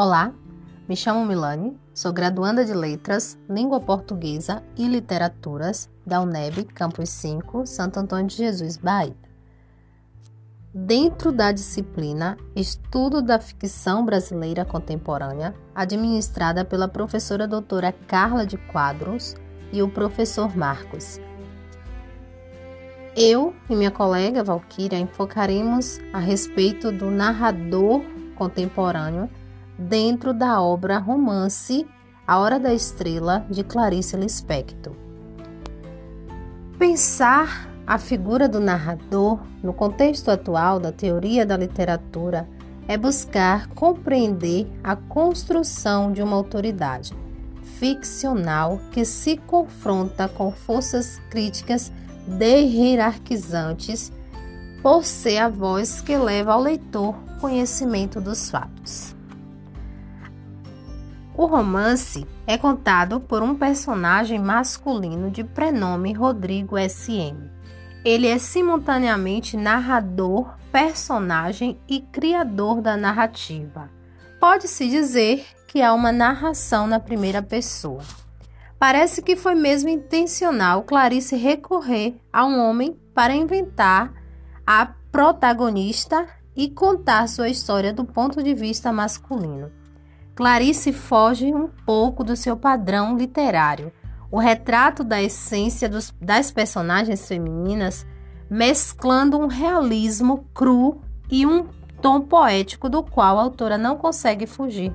Olá, me chamo Milane, sou graduanda de Letras, Língua Portuguesa e Literaturas da UNEB Campus 5, Santo Antônio de Jesus, Bahia. Dentro da disciplina Estudo da Ficção Brasileira Contemporânea, administrada pela professora doutora Carla de Quadros e o professor Marcos. Eu e minha colega Valquíria enfocaremos a respeito do narrador contemporâneo dentro da obra Romance A Hora da Estrela de Clarice Lispector. Pensar a figura do narrador no contexto atual da teoria da literatura é buscar compreender a construção de uma autoridade ficcional que se confronta com forças críticas de por ser a voz que leva ao leitor conhecimento dos fatos. O romance é contado por um personagem masculino de prenome Rodrigo S.M. Ele é simultaneamente narrador, personagem e criador da narrativa. Pode-se dizer que há uma narração na primeira pessoa. Parece que foi mesmo intencional Clarice recorrer a um homem para inventar a protagonista e contar sua história do ponto de vista masculino. Clarice foge um pouco do seu padrão literário. O retrato da essência dos, das personagens femininas, mesclando um realismo cru e um tom poético do qual a autora não consegue fugir.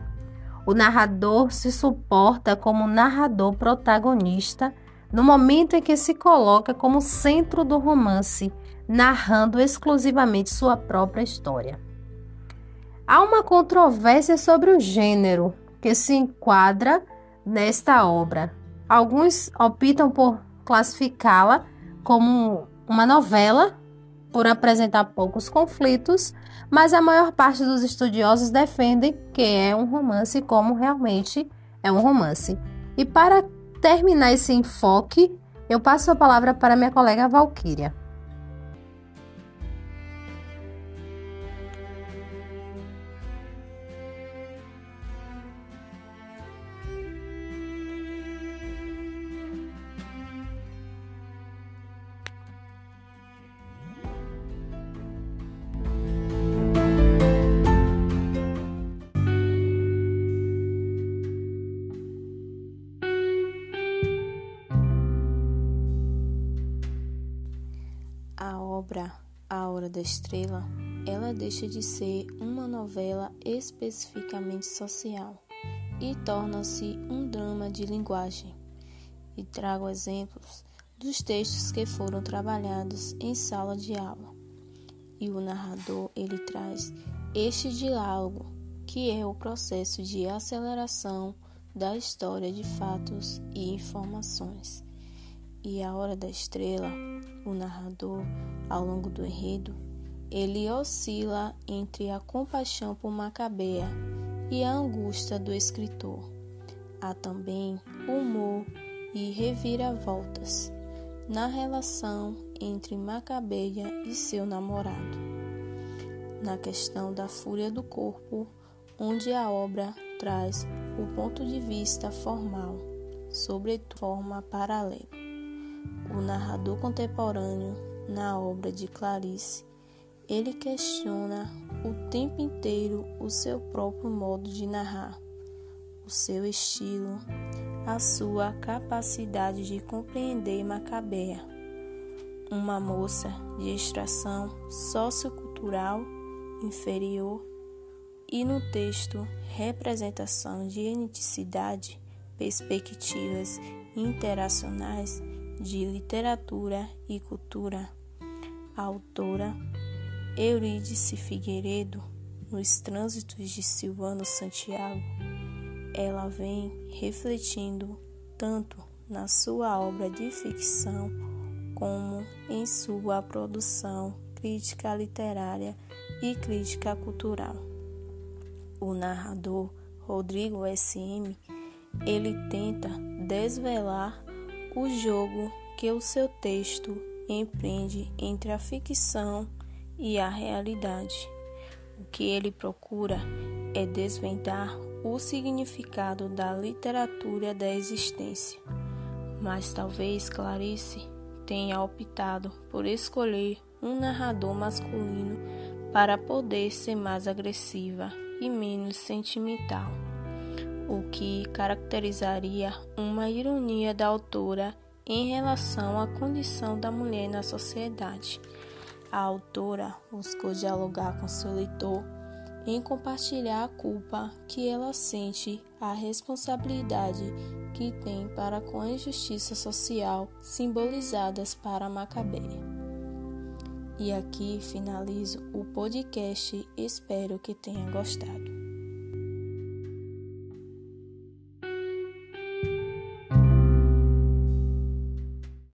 O narrador se suporta como narrador protagonista no momento em que se coloca como centro do romance, narrando exclusivamente sua própria história. Há uma controvérsia sobre o gênero que se enquadra nesta obra. Alguns optam por classificá-la como uma novela, por apresentar poucos conflitos, mas a maior parte dos estudiosos defendem que é um romance como realmente é um romance. E para terminar esse enfoque, eu passo a palavra para minha colega Valquíria. Obra A Hora da Estrela, ela deixa de ser uma novela especificamente social e torna-se um drama de linguagem. E trago exemplos dos textos que foram trabalhados em sala de aula. E o narrador ele traz este diálogo, que é o processo de aceleração da história de fatos e informações. E a hora da estrela, o narrador ao longo do enredo, ele oscila entre a compaixão por Macabeia e a angústia do escritor. Há também humor e reviravoltas na relação entre Macabeia e seu namorado. Na questão da fúria do corpo, onde a obra traz o ponto de vista formal sobre forma paralela. O narrador contemporâneo na obra de Clarice, ele questiona o tempo inteiro o seu próprio modo de narrar, o seu estilo, a sua capacidade de compreender Macabea, uma moça de extração sociocultural inferior, e no texto representação de etnicidade, perspectivas interacionais de literatura e cultura. A autora Eurídice Figueiredo, nos trânsitos de Silvano Santiago, ela vem refletindo tanto na sua obra de ficção como em sua produção crítica literária e crítica cultural. O narrador Rodrigo S.M. ele tenta desvelar o jogo que o seu texto empreende entre a ficção e a realidade. O que ele procura é desvendar o significado da literatura da existência, mas talvez Clarice tenha optado por escolher um narrador masculino para poder ser mais agressiva e menos sentimental, o que caracterizaria uma ironia da autora em relação à condição da mulher na sociedade. A autora buscou dialogar com seu leitor em compartilhar a culpa que ela sente, a responsabilidade que tem para com a injustiça social simbolizadas para Macabeia. E aqui finalizo o podcast. Espero que tenha gostado.